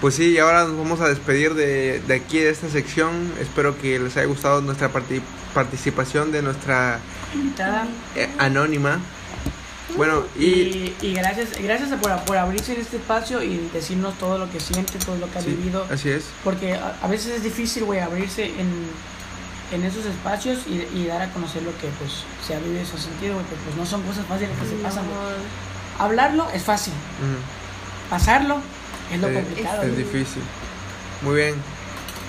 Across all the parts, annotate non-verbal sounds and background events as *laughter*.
Pues sí, y ahora nos vamos a despedir de, de aquí, de esta sección. Espero que les haya gustado nuestra parti- participación de nuestra Invitada. eh, anónima. Bueno, y Y, y gracias, gracias por, por abrirse en este espacio y decirnos todo lo que siente, todo lo que ha sí, vivido. así es. Porque a, a veces es difícil, güey, abrirse en, en esos espacios y, y dar a conocer lo que pues se ha vivido y se ha sentido, güey. Porque pues no son cosas fáciles que se pasan. Hablarlo es fácil, pasarlo es lo Eh, complicado. es güey. difícil. Muy bien.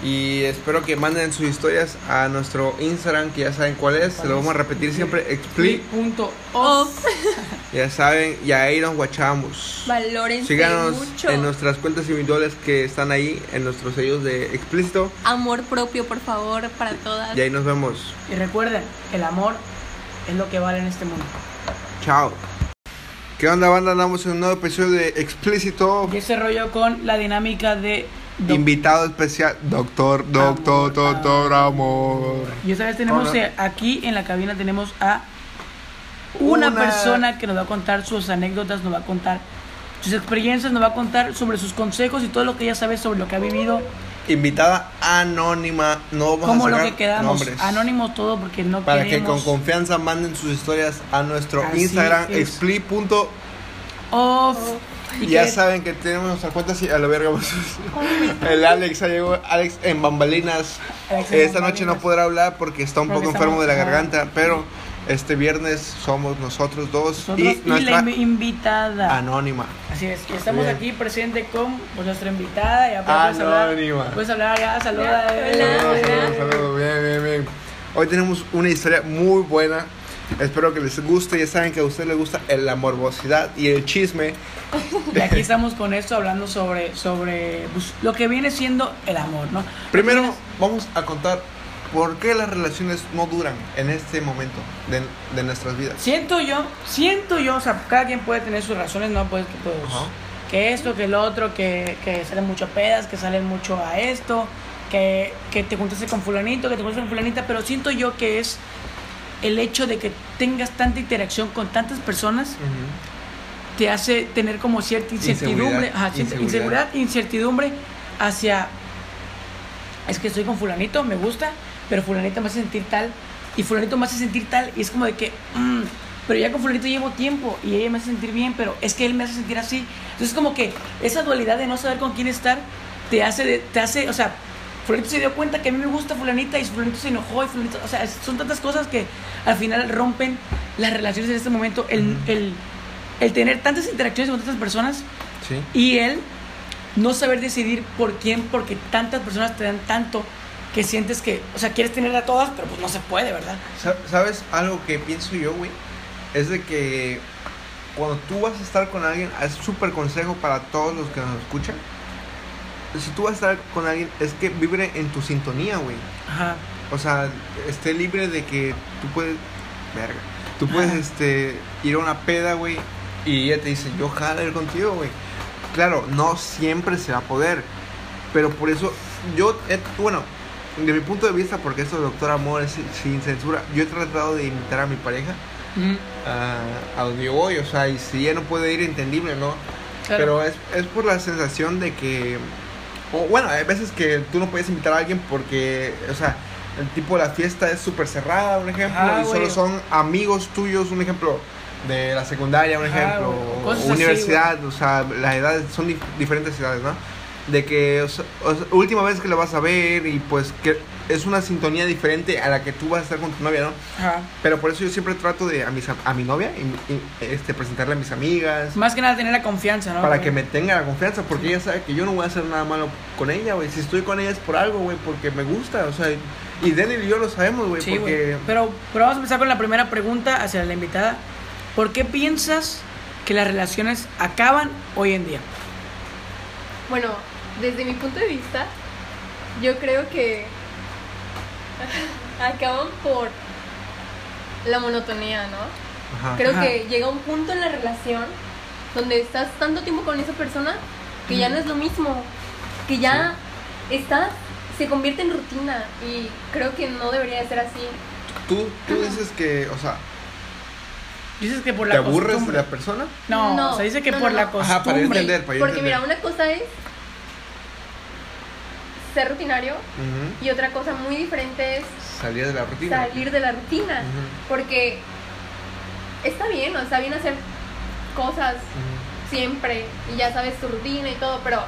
Y espero que manden sus historias a nuestro Instagram, que ya saben cuál es. Se lo vamos a repetir siempre. Expli. Punto Off. off. *laughs* Ya saben, y ahí nos guachamos. Síganos mucho. en nuestras cuentas individuales que están ahí, en nuestros sellos de explícito. Amor propio, por favor, para todas. Y ahí nos vemos. Y recuerden, el amor es lo que vale en este mundo. Chao. ¿Qué onda, banda? Andamos en un nuevo episodio de Explícito. Y ese rollo con la dinámica de... doc- Invitado especial, doctor, doctor, Amor, doctor, amor. Y esta vez tenemos eh, aquí en la cabina tenemos a una, Una- persona que nos va a contar sus anécdotas, nos va a contar sus experiencias, nos va a contar sobre sus consejos y todo lo que ella sabe sobre lo que ha vivido, Invitada anónima, no vamos como a lo sacar que quedamos, nombres. anónimo todo porque no Para que queremos con confianza manden sus historias a nuestro Así Instagram, expli.off. off. Y Ya que- saben que tenemos nuestra cuenta así, a la verga. *laughs* El Alex, ya llegó Alex en bambalinas. Alex en Esta noche no bambalinas. podrá hablar porque está un Porque poco enfermo de la garganta, pero este viernes somos nosotros dos nosotros y y, nuestra la invi- invitada. anónima. Así es, y estamos Bien. aquí presente con pues, nuestra invitada. Ya puedes hablar. Anónima. Puedes hablar ya, saluda. Hola, eh. Saludos, hola. saludos, saludos. Bien, bien, bien. Hoy tenemos una historia muy buena. Espero que les guste. Ya saben que a ustedes les gusta la morbosidad y el chisme. *laughs* Y aquí estamos con esto hablando sobre, sobre pues, lo que viene siendo el amor, ¿no? Primero vamos a contar por qué las relaciones no duran en este momento de, de nuestras vidas. Siento yo, siento yo, o sea, cada quien puede tener sus razones, ¿no? Pues que, pues, que esto, que el otro, que, que salen mucho pedas, que salen mucho a esto, que, que te juntaste con fulanito, que te juntaste con fulanita, pero siento yo que es el hecho de que tengas tanta interacción con tantas personas te hace tener como cierta incertidumbre, Inseguridad, ajá, cierta inseguridad. inseguridad, incertidumbre hacia es que estoy con fulanito, me gusta, pero fulanito me hace sentir tal y fulanito me hace sentir tal y es como de que mm, pero ya con fulanito llevo tiempo y ella me hace sentir bien, pero es que él me hace sentir así. Entonces como que esa dualidad de no saber con quién estar te hace te hace, o sea, fulanito se dio cuenta que a mí me gusta fulanita y fulanito se enojó y fulanito, o sea, son tantas cosas que al final rompen las relaciones en este momento el, el el tener tantas interacciones con tantas personas Sí. y el no saber decidir por quién, porque tantas personas te dan tanto que sientes que, o sea, quieres tener a todas, pero pues no se puede, ¿verdad? Sa- ¿Sabes algo que pienso yo, güey? Es de que cuando tú vas a estar con alguien, es súper consejo para todos los que nos escuchan. Si tú vas a estar con alguien, es que vibre en tu sintonía, güey. Ajá. O sea, esté libre de que tú puedes. Verga. Tú puedes Ajá. este, ir a una peda, güey. Y ella te dice, yo jalo ir contigo, güey. Claro, no siempre se va a poder. Pero por eso, yo, eh, bueno, de mi punto de vista, porque esto de Doctor Amor es sin- censura, yo he tratado de invitar a mi pareja Ujú. a, donde yo voy. O sea, y si ella no puede ir, entendible, ¿no? Claro. Pero es, es por la sensación de que. O bueno, hay veces que tú no puedes invitar a alguien porque, o sea, el tipo de la fiesta es súper cerrada, un ejemplo, Ajá, y solo güey. son amigos tuyos, un ejemplo de la secundaria, un Ajá, ejemplo, o así, universidad, o sea, las edades son dif- diferentes edades, ¿no? De que, o sea, o sea, última vez que la vas a ver y pues que es una sintonía diferente a la que tú vas a estar con tu novia, ¿no? Ajá. Pero por eso yo siempre trato de a, mis, a mi novia y- y, este, presentarle a mis amigas, Más que nada tener la confianza, ¿no? para que me tenga la confianza, porque ella sabe que yo no voy a hacer nada malo con ella, güey. Si estoy con ella es por algo, güey, porque me gusta, o sea, y Daniel y yo lo sabemos, güey, Sí, güey. porque Pero, pero vamos a empezar con la primera pregunta hacia la invitada. ¿Por qué piensas que las relaciones acaban hoy en día? Bueno, desde mi punto de vista, yo creo que *laughs* acaban por la monotonía, ¿no? Ajá. Creo Ajá. que llega un punto en la relación donde estás tanto tiempo con esa persona que ya Mm. no es lo mismo, que ya estás, se convierte en rutina y creo que no debería de ser así. tú, tú dices que, o sea, Dices que por la ¿te aburres de costumbre. la persona? No, No, o sea, dice que no, por no, la no. costumbre. Ajá, para entender, para Porque entender. mira, una cosa es ser rutinario y otra cosa muy diferente es Salir de la rutina. salir de la rutina. Porque está bien, o está bien hacer cosas siempre y ya sabes tu rutina y todo, pero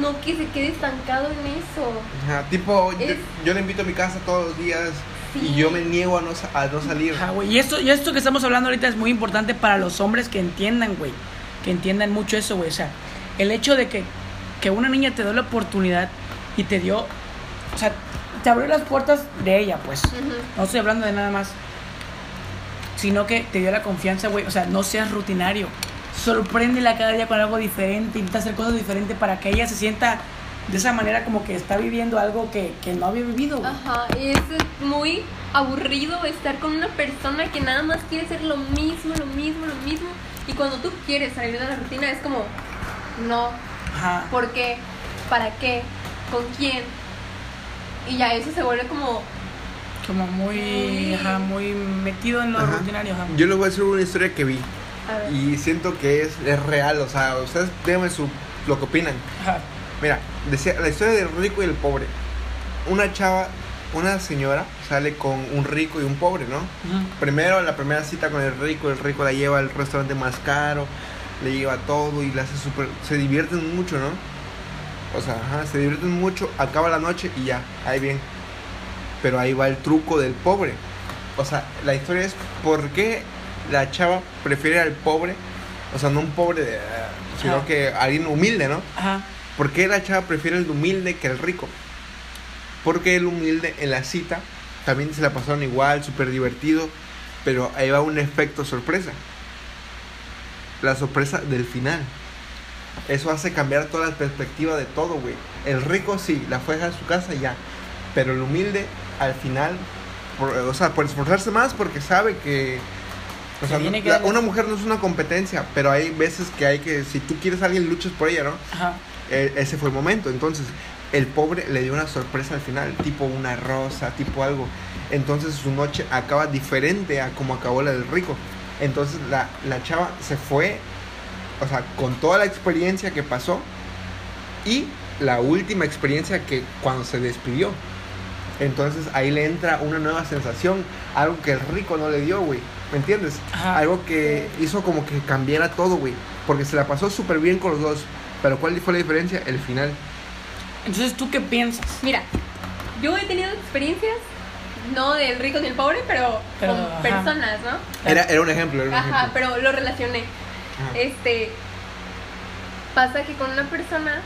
no que se quede estancado en eso. Ajá, tipo, yo, Es- yo le invito a mi casa todos los días Sí. y yo me niego a no, a no salir. Ajá. Y esto, y esto que estamos hablando ahorita es muy importante para los hombres que entiendan, güey. Que entiendan mucho eso, güey. O sea, el hecho de que, que una niña te dio la oportunidad y te dio. O sea, te abrió las puertas de ella, pues. No estoy hablando de nada más. Sino que te dio la confianza, güey. O sea, no seas rutinario. Sorpréndela cada día con algo diferente. Intenta hacer cosas diferentes para que ella se sienta de esa manera como que está viviendo algo que, que no había vivido. Ajá, y es muy aburrido estar con una persona que nada más quiere hacer lo mismo, lo mismo, lo mismo. Y cuando tú quieres salir de la rutina es como, no, Ajá. ¿por qué? ¿Para qué? ¿Con quién? Y ya eso se vuelve como, Como muy, ajá, muy metido en lo Ajá. rutinario, ajá. Yo les voy a decir una historia que vi y siento que es, es real, o sea, ustedes díganme su, lo que opinan. Ajá. Mira, decía la historia del rico y el pobre. Una chava, una señora sale con un rico y un pobre, ¿no? Primero, la primera cita con el rico, el rico la lleva al restaurante más caro, le lleva todo y la hace súper... Se divierten mucho, ¿no? O sea, ajá, se divierten mucho, acaba la noche y ya, ahí bien. Pero ahí va el truco del pobre. O sea, la historia es por qué la chava prefiere al pobre, o sea, no un pobre, de, sino Ajá. que alguien humilde, ¿no? Ajá. ¿Por qué la chava prefiere el humilde que el rico? Porque el humilde en la cita también se la pasaron igual, súper divertido, pero ahí va un efecto sorpresa. La sorpresa del final. Eso hace cambiar toda la perspectiva de todo, güey. El rico sí, la fue a dejar a su casa ya. Pero el humilde, al final, por- o sea, por esforzarse más porque sabe que... O Se sea, tiene no- que la- darle- una mujer no es una competencia, pero hay veces que hay que, si tú quieres a alguien, luchas por ella, ¿no? Ajá. E- ese fue el momento. Entonces, el pobre le dio una sorpresa al final, tipo una rosa, tipo algo. Entonces, su noche acaba diferente a como acabó la del rico. Entonces, la, la chava se fue, o sea, con toda la experiencia que pasó y la última experiencia que cuando se despidió. Entonces, ahí le entra una nueva sensación, algo que el rico no le dio, güey. ¿Me entiendes? Ajá. Algo que hizo como que cambiara todo, güey. Porque se la pasó súper bien con los dos. Pero ¿cuál fue la diferencia? El final. Entonces, ¿tú qué piensas? mira, yo he tenido experiencias, no del rico ni el pobre, pero, Pero, con ajá. personas, ¿no? Era, era un ejemplo, era un Ajá, ejemplo. pero lo relacioné. Ajá. Este pasa que con una persona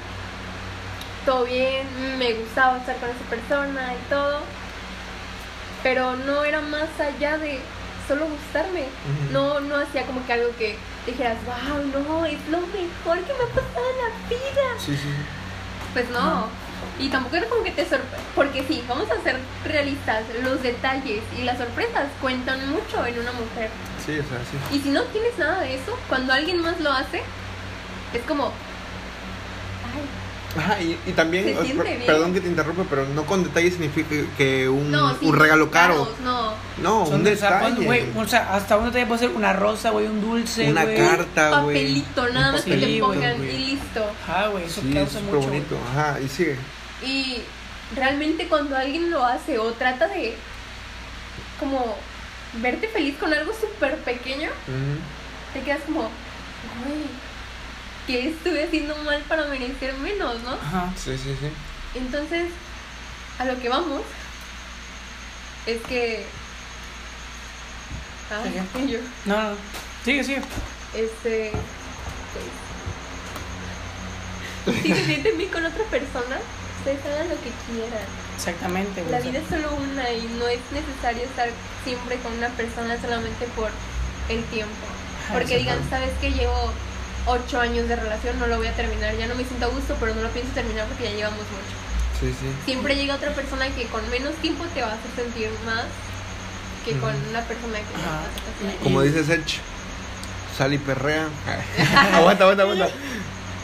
todo bien, me gustaba estar con esa persona y todo, pero no era más allá de solo gustarme. No no hacía como que algo que dijeras, "Wow, no, es lo mejor que me ha pasado en la vida." Sí, sí. Pues no. Y tampoco era como que te sorprende. Porque sí, vamos a ser realistas. Los detalles y las sorpresas cuentan mucho en una mujer. Sí, o sea, sí. Y si no tienes nada de eso, cuando alguien más lo hace, es como. Ajá, y, y también, per- bien. perdón que te interrumpa, pero no con detalle significa que un, no, sí, un regalo caro. caros, no. No, Son un de- o sea, detalle. cuando, güey, o sea, hasta uno te puede ser una rosa, güey, un dulce, una güey. carta, güey. Papelito, nada Un más que te pongan güey. y listo. Ajá, güey, eso Sí, es causa súper mucho. bonito. güey. Ajá, y sigue. Y realmente cuando alguien lo hace o trata de. como. verte feliz con algo súper pequeño, te quedas como. Ay, ¿qué estuve haciendo mal para merecer menos, no? Ajá. Sí, sí, sí. Entonces, a lo que vamos es que. Ay, Sí, *laughs* yo, No, no, no. Sigue, sigue. este. pues, si se sienten bien con otra persona, ustedes hagan lo que quieran. Exactamente, güey. La vida es solo una y no es necesario estar siempre con una persona solamente por el tiempo. Porque digan, sabes que llevo ocho años de relación, no lo voy a terminar, ya no me siento a gusto, pero no lo pienso terminar porque ya llevamos mucho. Sí, sí. Siempre llega otra persona que con menos tiempo te va a hacer sentir más que con una persona que no hace Como dice Sech, sal y perrea. *laughs* aguanta, aguanta, aguanta.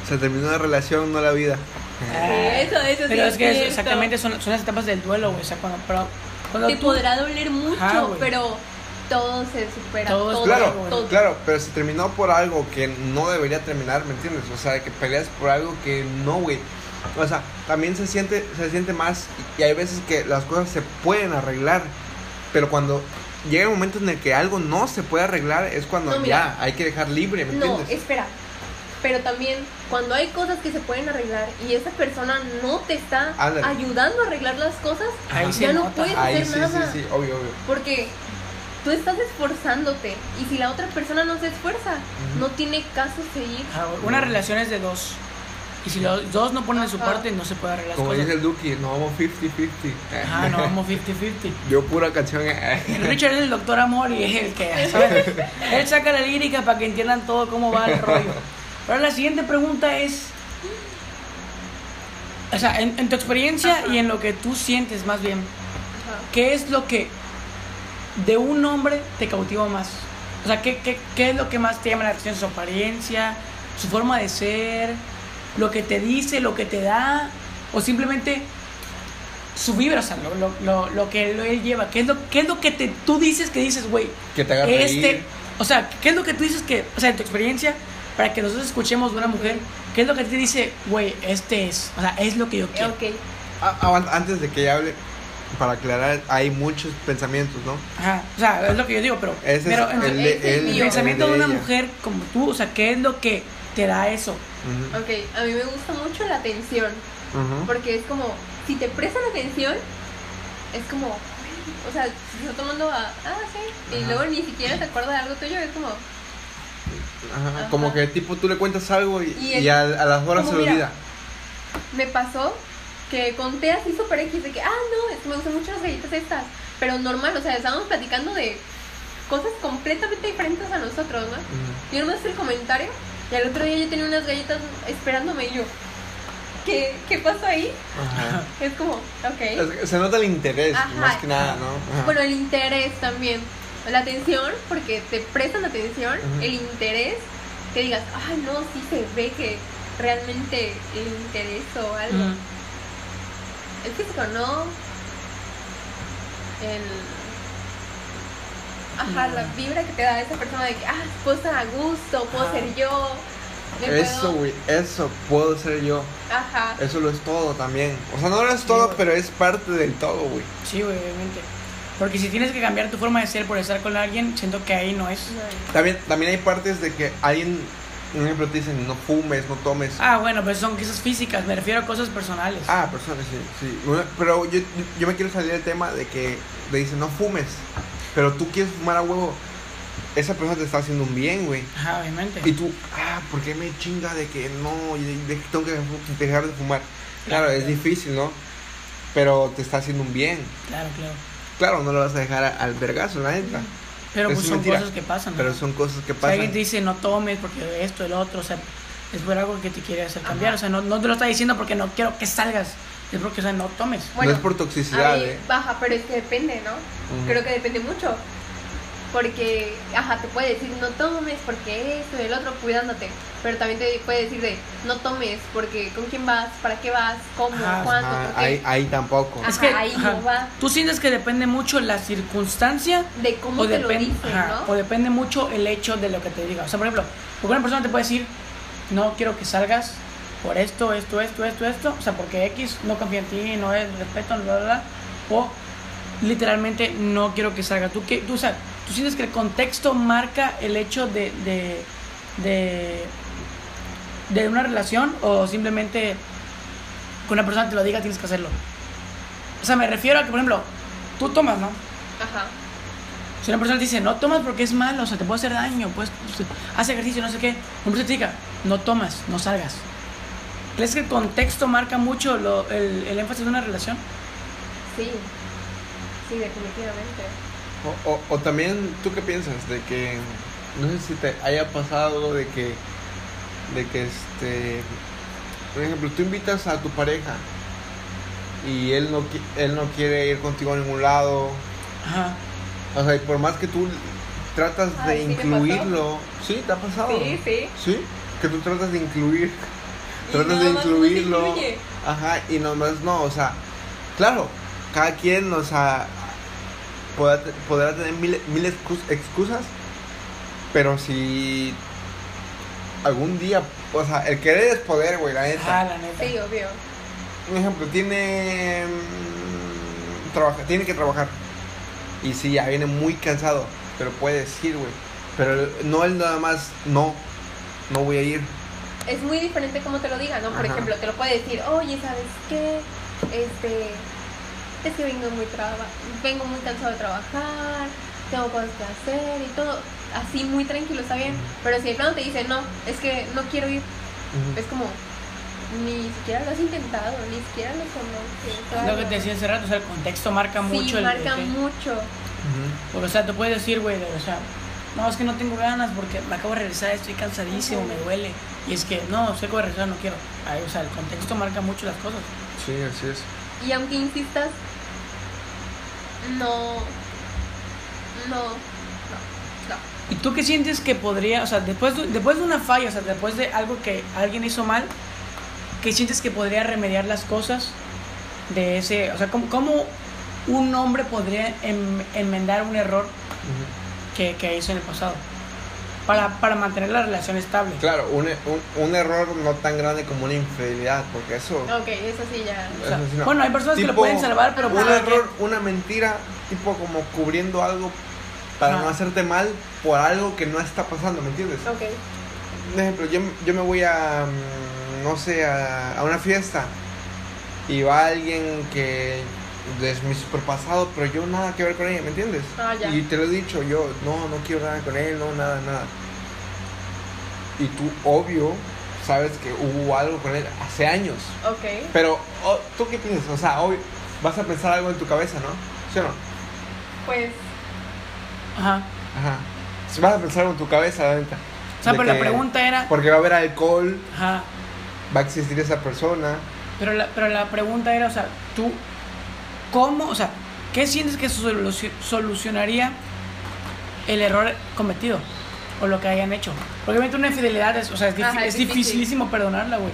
Se terminó la relación, no la vida. Eso, eso sí Pero es que es- exactamente son, son las etapas del duelo, güey. O sea, cuando, pero, cuando Te tú- podrá doler mucho, Ajá, güey. pero todo se supera. Todo Todo, Claro, todo. claro, pero se terminó por algo que no debería terminar, ¿me entiendes? O sea, que peleas por algo que no, güey. O sea, también se siente, se siente más y hay veces que las cosas se pueden arreglar, pero cuando llega el momento en el que algo no se puede arreglar es cuando No, mira. ya hay que dejar libre, ¿me No, entiendes? espera. Pero también cuando hay cosas que se pueden arreglar y esa persona no te está Ándale. ayudando a arreglar las cosas, Ahí ya no nota. puedes Ahí hacer sí, sí, nada. sí, obvio, obvio. Porque tú estás esforzándote y si la otra persona no se esfuerza, Ujú. no tiene caso seguir. Ah, Una relación es de dos. Y si los dos no ponen de su parte, no se puede arreglar las Como cosas. dice el Duki, no vamos 50-50. Ajá, no, vamos 50-50. *laughs* Yo pura canción. eh. Richard es el doctor amor y es el que, *laughs* ¿sabes? Él saca la lírica para que entiendan todo cómo va el rollo. Pero la siguiente pregunta es, o sea, en, en tu experiencia Ajá. y en lo que tú sientes más bien, Ajá. ¿qué es lo que de un hombre te cautiva más? O sea, ¿qué, qué, qué es lo que más te llama la atención? ¿Su apariencia? ¿Su forma de ser? ¿Lo que te dice? ¿Lo que te da? ¿O simplemente su vibra? O sea, lo, lo, lo, lo que él lleva. ¿Qué es lo, qué es lo que te, tú dices que dices, güey? Que te haga Este, reír. o sea, ¿qué es lo que tú dices que, o sea, en tu experiencia, para que nosotros escuchemos de una mujer, ¿qué es lo que te dice, güey, este es, o sea, es lo que yo quiero? Ok. Ah, ah, antes de que ella hable, para aclarar, hay muchos pensamientos, ¿no? Ajá, o sea, es lo que yo digo, pero, Ese pero es el, de- el- el mío. pensamiento el de una ella. mujer como tú, o sea, ¿qué es lo que te da eso? Ujú, Ok, a mí me gusta mucho la atención. ujú. Porque es como, si te prestan atención, es como, o sea, si está tomando a, ah, sí, y Ajá. luego ni siquiera se acuerda de algo tuyo, es como, Ajá, Ajá. Como que tipo tú le cuentas algo y, Y y el- a, a las horas se mira, olvida. me pasó que conté así súper X de que, ah, no, es me gustan mucho las galletas estas, pero normal, o sea, estábamos platicando de cosas completamente diferentes a nosotros, ¿no? Ujú. Y no me hace el comentario, y al otro día yo tenía unas galletas esperándome y yo, ¿qué, qué pasó ahí? Ajá. Es como, ok. Se nota el interés, Ajá. más que nada, ¿no? Ajá. Bueno, el interés también. La atención, porque te prestan atención, el interés, que digas, ay, no, sí se ve que realmente le interesa o algo. El físico no. El. Ajá, No. la vibra que te da esa persona de que, ah, puedo estar a gusto, puedo ser yo. Eso, güey, eso puedo ser yo. Ajá. Eso lo es todo también. O sea, no lo es todo, pero es parte del todo, güey. Sí, güey, obviamente. Porque si tienes que cambiar tu forma de ser por estar con alguien, siento que ahí no es. No, También, también hay partes de que alguien, un ejemplo, te dicen no fumes, no tomes. Ah, bueno, pues son cosas físicas, me refiero a cosas personales. Ah, personas, sí, sí. Bueno, Pero yo, yo me quiero salir del tema de que te dicen no fumes, pero tú quieres fumar a huevo. Esa persona te está haciendo un bien, güey. Ajá, obviamente. Y tú, ah, ¿por qué me chinga de que no, y de, de que tengo que dejar de fumar? Claro, Claro, es claro. difícil, ¿no? Pero te está haciendo un bien. Claro, claro. Claro, no lo vas a dejar al vergazo, la neta. Pero pues es son mentira. cosas que pasan. ¿no? Pero son cosas que O sea, alguien pasan. te dice no tomes porque esto, el otro, o sea, es por algo que te quiere hacer Ajá. cambiar. O sea, no, no te lo está diciendo porque no quiero que salgas, es porque, o sea, no tomes. Bueno, no es por toxicidad, Ahí ¿eh? baja, pero es que depende, ¿no? Creo que depende mucho. Porque, ajá, te puede decir no tomes porque esto y el otro cuidándote. Pero también te puede decir de no tomes porque con quién vas, para qué vas, cómo, Ajá, cuándo, Ajá, por qué. ahí, ahí tampoco. Ajá, es que ahí ajá, no va. tú sientes que depende mucho la circunstancia De cómo o, te lo dicen, ajá, ¿no? o depende mucho el hecho de lo que te diga. O sea, por ejemplo, porque una persona te puede decir, no quiero que salgas por esto, esto, esto, esto, esto, o sea, porque X no confía en ti, no es respeto, bla, bla, bla, o literalmente no quiero que salga. ¿Tú, qué, tú, o sea, ¿tú sientes que el contexto marca el hecho de, de, de, de una relación o simplemente que una persona te lo diga tienes que hacerlo? O sea, me refiero a que, por ejemplo, tú tomas, ¿no? Ajá. Si una persona te dice, no tomas porque es malo, o sea, te puede hacer daño, pues, hace ejercicio, no sé qué. Una persona te diga, no tomas, no salgas. ¿Crees que el contexto marca mucho lo- el, el énfasis de una relación? Sí. Sí, definitivamente. O, o, o también, ¿tú qué piensas? De que, no sé si te haya pasado de que, de que este, por ejemplo, tú invitas a tu pareja y él no, qui- él no quiere ir contigo a ningún lado. Ajá. O sea, y por más que tú tratas de sí incluirlo, ¿sí? ¿Te ha pasado? Sí, sí. ¿Sí? Que tú tratas de incluir, Y tratas de incluirlo. Ajá, y nomás no, o sea, claro, cada quien, o sea, podrá, te- podrá tener mil, mil excus- excusas, pero si algún día, o sea, el querer es poder, güey, la neta. Ah, la neta. Sí, obvio. un ejemplo, tiene. mm, Trabaja, tiene que trabajar. Y sí, ya viene muy cansado. Pero puede decir, güey. Pero no él nada más, no. No voy a ir. Es muy diferente como te lo diga, ¿no? Por Ajá. ejemplo, te lo puede decir, oye, ¿sabes qué? Este. Es que vengo muy, traba vengo muy cansado de trabajar, tengo cosas que hacer y todo. Así muy tranquilo, está bien. Pero si de plano te dice, no, es que no quiero ir, es como, ni siquiera lo has intentado, ni siquiera lo conoces. Lo que te decía hace rato, o sea, el contexto marca Sí, mucho. marca el- mucho. Porque, o sea, te puedes decir, güey, de- o sea, no, es que no tengo ganas porque me acabo de regresar, estoy cansadísimo, me duele. Y es que, no, sé que voy a regresar, no quiero. Ay, o sea, el contexto marca mucho las cosas. Sí, así es. Y aunque insistas, no. No. No. No. ¿Y tú qué sientes que podría, o sea, después de, después de una falla, o sea, después de algo que alguien hizo mal, ¿qué sientes que podría remediar las cosas de ese, o sea, cómo, cómo un hombre podría em- enmendar un error que hizo en el pasado? Para, para mantener la relación estable. Claro, un, un, un error no tan grande como una infidelidad, porque eso. Ok, eso sí ya. O sea, eso sí no. Bueno, hay personas que lo pueden salvar, pero un para error, una mentira, tipo como cubriendo algo para no hacerte mal por algo que no está pasando, ¿me entiendes? Ok. Un ejemplo, yo, yo me voy a, mm, no sé, a, a una fiesta y va alguien que es mi super pasado, pero yo nada que ver con ella, ¿me entiendes? Ah, ya. Y te lo he dicho, yo no, no quiero nada con él, no, nada, nada. Y tú, obvio, sabes que hubo algo con él hace años. Ok. Pero, oh, ¿tú qué piensas? O sea, hoy vas a pensar algo en tu cabeza, ¿no? ¿Sí o no? Pues. Ajá. Ajá. Si vas a pensar algo en tu cabeza, la neta. O sea, pero la pregunta era, Porque va a haber alcohol, ajá, va a existir esa persona. pero la, pero la pregunta era, o sea, tú, ¿cómo, o sea, qué sientes que soluci- solucionaría el error cometido o lo que hayan hecho? Porque obviamente una infidelidad es, o sea, es, Ajá, es difícil. dificilísimo perdonarla, güey.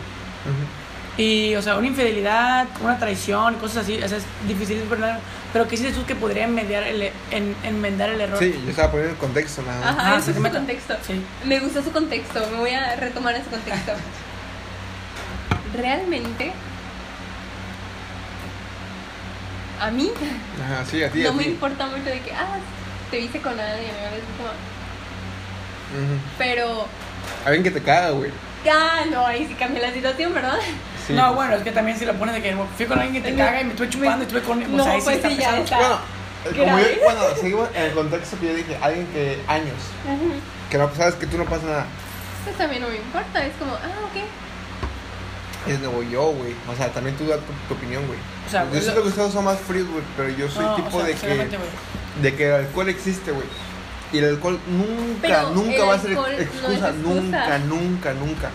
Y, o sea, una infidelidad, una traición, cosas así, o sea, es difícil perdonarla. Pero ¿qué sientes tú que podría enmendar el, en, enmendar el error? Sí, yo estaba poniendo el contexto nada más. Ajá, Ah, es su contexto. Sí. Me gustó su contexto. Me voy a retomar ese contexto. *laughs* Realmente. A mí Ajá, sí, a ti, a no me ti. importa mucho de que, ah, te viste con Ujú. pero, Alguien que te caga, güey. ah, no, ahí sí cambia la situación, ¿verdad? Sí, no, pues. bueno, es que también si lo pones de que fui con alguien que te caga y me estuve chupando y estuve con... No, o sea, ahí pues está sí, ya pesado. está. Bueno, eh, como yo, bueno, seguimos en el contexto que yo dije, alguien que años, que no sabes que tú no pasa nada. Pues también no me importa, es como, ah, ok. Es nuevo yo, güey. O sea, también tú das tu, tu opinión, güey. O sea, yo lo- siento que ustedes son más fríos, güey, pero yo soy No, o tipo sea, de que güey. de que el alcohol existe, güey. Y el alcohol nunca, Pero nunca va a ser no excusa, nunca, nunca, nunca.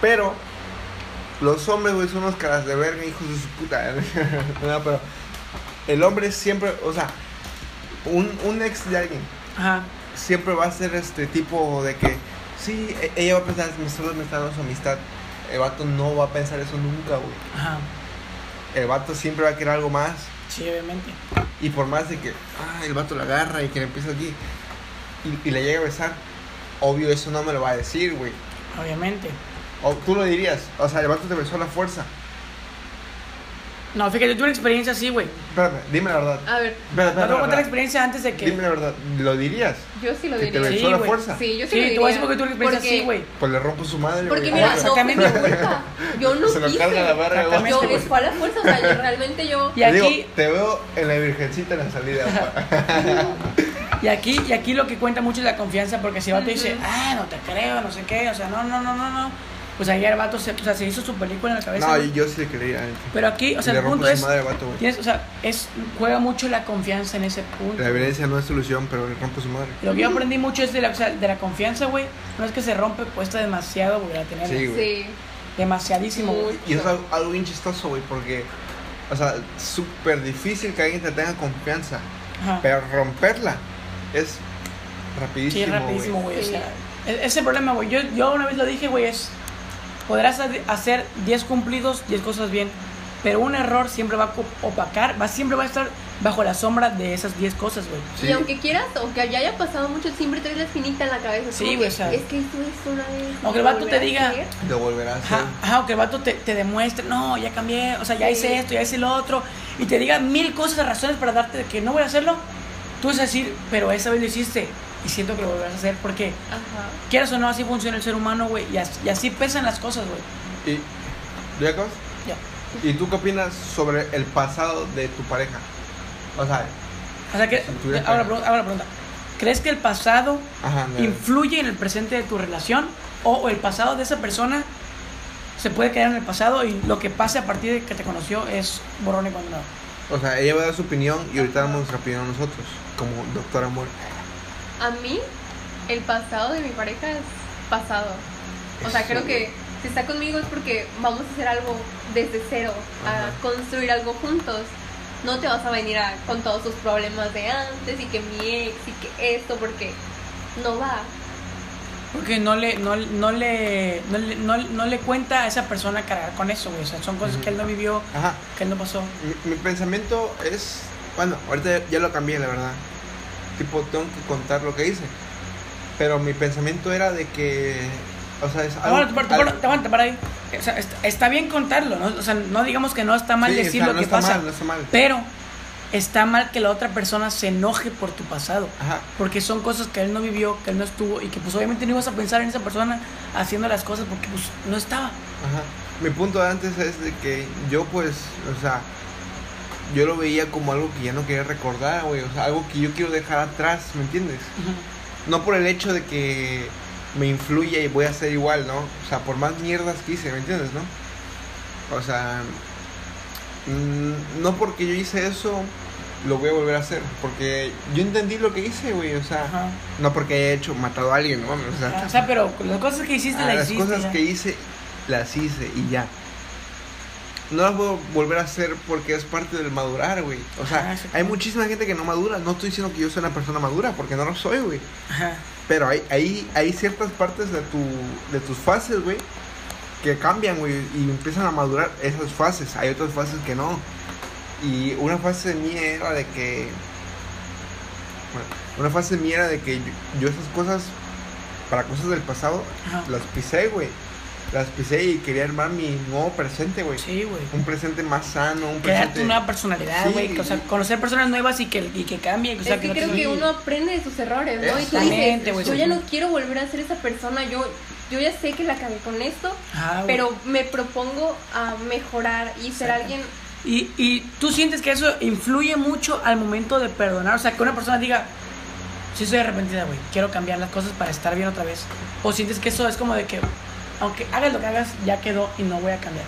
Pero los hombres, güey, son unos caras de verga, hijos de su puta. *laughs* no, pero el hombre siempre, o sea, un, un ex de alguien Ajá. siempre va a ser este tipo de que sí, e- ella va a pensar, me está demostrando su amistad. El vato no va a pensar eso nunca, güey. Ajá. El vato siempre va a querer algo más. Sí, obviamente. Y por más de que ah, el vato la agarra y que le empieza aquí y, y le llega a besar, obvio eso no me lo va a decir, güey. Obviamente. O tú lo dirías, o sea, el vato te besó a la fuerza. No, fíjate, yo tuve una experiencia así, güey. Espérame, dime la verdad. A ver, Espera, No te voy a contar la experiencia antes de que... Dime la verdad, ¿lo dirías? yo sí lo ¿Que te diría. Sí, la güey. fuerza? Sí, yo sí, Sí, lo te diría. voy a decir porque tuve una experiencia Porque- así, güey. Pues le rompo su madre, Porque güey. mira, no fue mi culpa. Yo *laughs* no Se lo quise. carga la verga, güey. Yo fue a la fuerza, o sea, yo *laughs* realmente yo. Y aquí, Digo, te veo en la virgencita en la salida. *laughs* y aquí, y aquí lo que cuenta mucho es la confianza, porque si vato Ujú. dice, ah, no te creo, no sé qué, o sea, no, no, no, no, no. Pues ahí el vato se, o sea, se hizo su película en la cabeza. no, güey. yo sí le creía. Pero aquí, o sea, le el rompo punto su es, madre vato, güey. tienes, o sea, es, juega mucho la confianza en ese punto. La violencia no es solución, pero le rompo su madre. Lo que yo aprendí mucho es de la, o sea, de la confianza, güey. No es que se rompe, cuesta demasiado volver a tenerla. Sí, güey. Sí. Demasiadísimo, güey. Y eso es algo, algo bien chistoso, güey, porque, o sea, súper difícil que alguien te tenga confianza, Ajá. pero romperla es rapidísimo. Sí, rapidísimo, güey. O sea, e- ese problema, güey. Yo, yo una vez lo dije, güey, es. Podrás ha- hacer 10 cumplidos, 10 cosas bien. Pero un error siempre va a opacar, va, siempre va a estar bajo la sombra de esas 10 cosas, güey. Sí. Y aunque quieras, aunque ya haya pasado mucho, siempre traes la espinita en la cabeza. Sí, güey, o sea, Es que esto es una vez. aunque el vato te diga-. Lo volverás a hacer. Ajá, ajá, aunque el vato te, te demuestre, no, ya cambié, o sea, ya Sí. hice esto, ya hice lo otro, y te diga mil cosas, razones para darte de que no voy a hacerlo, tú vas a decir, pero esa vez lo hiciste, y siento que lo volverás a hacer, porque Ajá. quieras o no, así funciona el ser humano, güey, y, as- y así pesan las cosas, güey. ¿Y ¿ya acabas? Ya. ¿Y tú qué opinas sobre el pasado de tu pareja? O sea, O sea que, Si ahora, ahora pregunta, ¿crees que el pasado ajá, no. influye en el presente de tu relación? O, o el pasado de esa persona se puede quedar en el pasado y lo que pase a partir de que te conoció es borrón y cuando O sea, ella va a dar su opinión y ahorita damos nuestra opinión nosotros, como doctor amor. A mí, el pasado de mi pareja es pasado. O sea, creo que si está conmigo es porque vamos a hacer algo desde cero, Ajá. a construir algo juntos. No te vas a venir a- con todos tus problemas de antes y que mi ex y que esto, porque no va. Porque no le, no, no le, no le, no, no le cuenta a esa persona cargar con eso, güey. O sea, son cosas que él no vivió, Ajá, que él no pasó. mi, mi pensamiento es, bueno, ahorita ya lo cambié, la verdad. Tipo, tengo que contar lo que hice. Pero mi pensamiento era de que, o sea, es algo... Aguanta, para, algo- aguanta, para ahí. O sea, está, está bien contarlo, ¿no? O sea, no digamos que no está mal Sí, decir o sea, lo no que está pasa. mal, no está mal. Pero está mal que la otra persona se enoje por tu pasado. Ajá, Porque son cosas que él no vivió, que él no estuvo y que pues obviamente no ibas a pensar en esa persona haciendo las cosas porque pues no estaba. ajá. Mi punto de antes es de que yo, pues, o sea, yo lo veía como algo que ya no quería recordar, güey. O sea, algo que yo quiero dejar atrás, ¿me entiendes? No por el hecho de que me influya y voy a ser igual, ¿no? O sea, por más mierdas que hice, ¿me entiendes, no? O sea, mm, no porque yo hice eso, lo voy a volver a hacer. Porque yo entendí lo que hice, güey. O sea, Ajá. no porque haya hecho, matado a alguien, ¿no? O sea, O sea, pero las cosas que hiciste ah, las las hiciste. cosas ya. que hice, las hice y ya. No las puedo volver a hacer porque es parte del madurar, güey. O sea, Ajá, exacto. hay muchísima gente que no madura. No estoy diciendo que yo soy una persona madura, porque no lo soy, güey. Pero hay, hay, hay ciertas partes de, tu, de tus fases, güey, que cambian, güey, y empiezan a madurar esas fases. Hay otras fases que no. Y una fase mía era de que... Bueno, una fase mía era de que yo, yo esas cosas, para cosas del pasado, Ajá. las pisé, güey. Las pisé y quería armar mi nuevo presente, güey. Sí, güey. Un presente más sano, un Crear presente... tu nueva personalidad, Sí. güey. O sea, conocer personas nuevas y que, y que cambien. O sea, es que no te- creo que uno aprende de sus errores, ¿no? Y tú Exactamente, dices, güey, yo ya no quiero volver a ser esa persona, yo, yo ya sé que la cagué con esto, güey. pero me propongo a mejorar y ser alguien Y, y tú sientes que eso influye mucho al momento de perdonar. O sea, que una persona diga, sí soy arrepentida, güey, quiero cambiar las cosas para estar bien otra vez. O sientes que eso es como de que, aunque hagas lo que hagas, ya quedó y no voy a cambiar.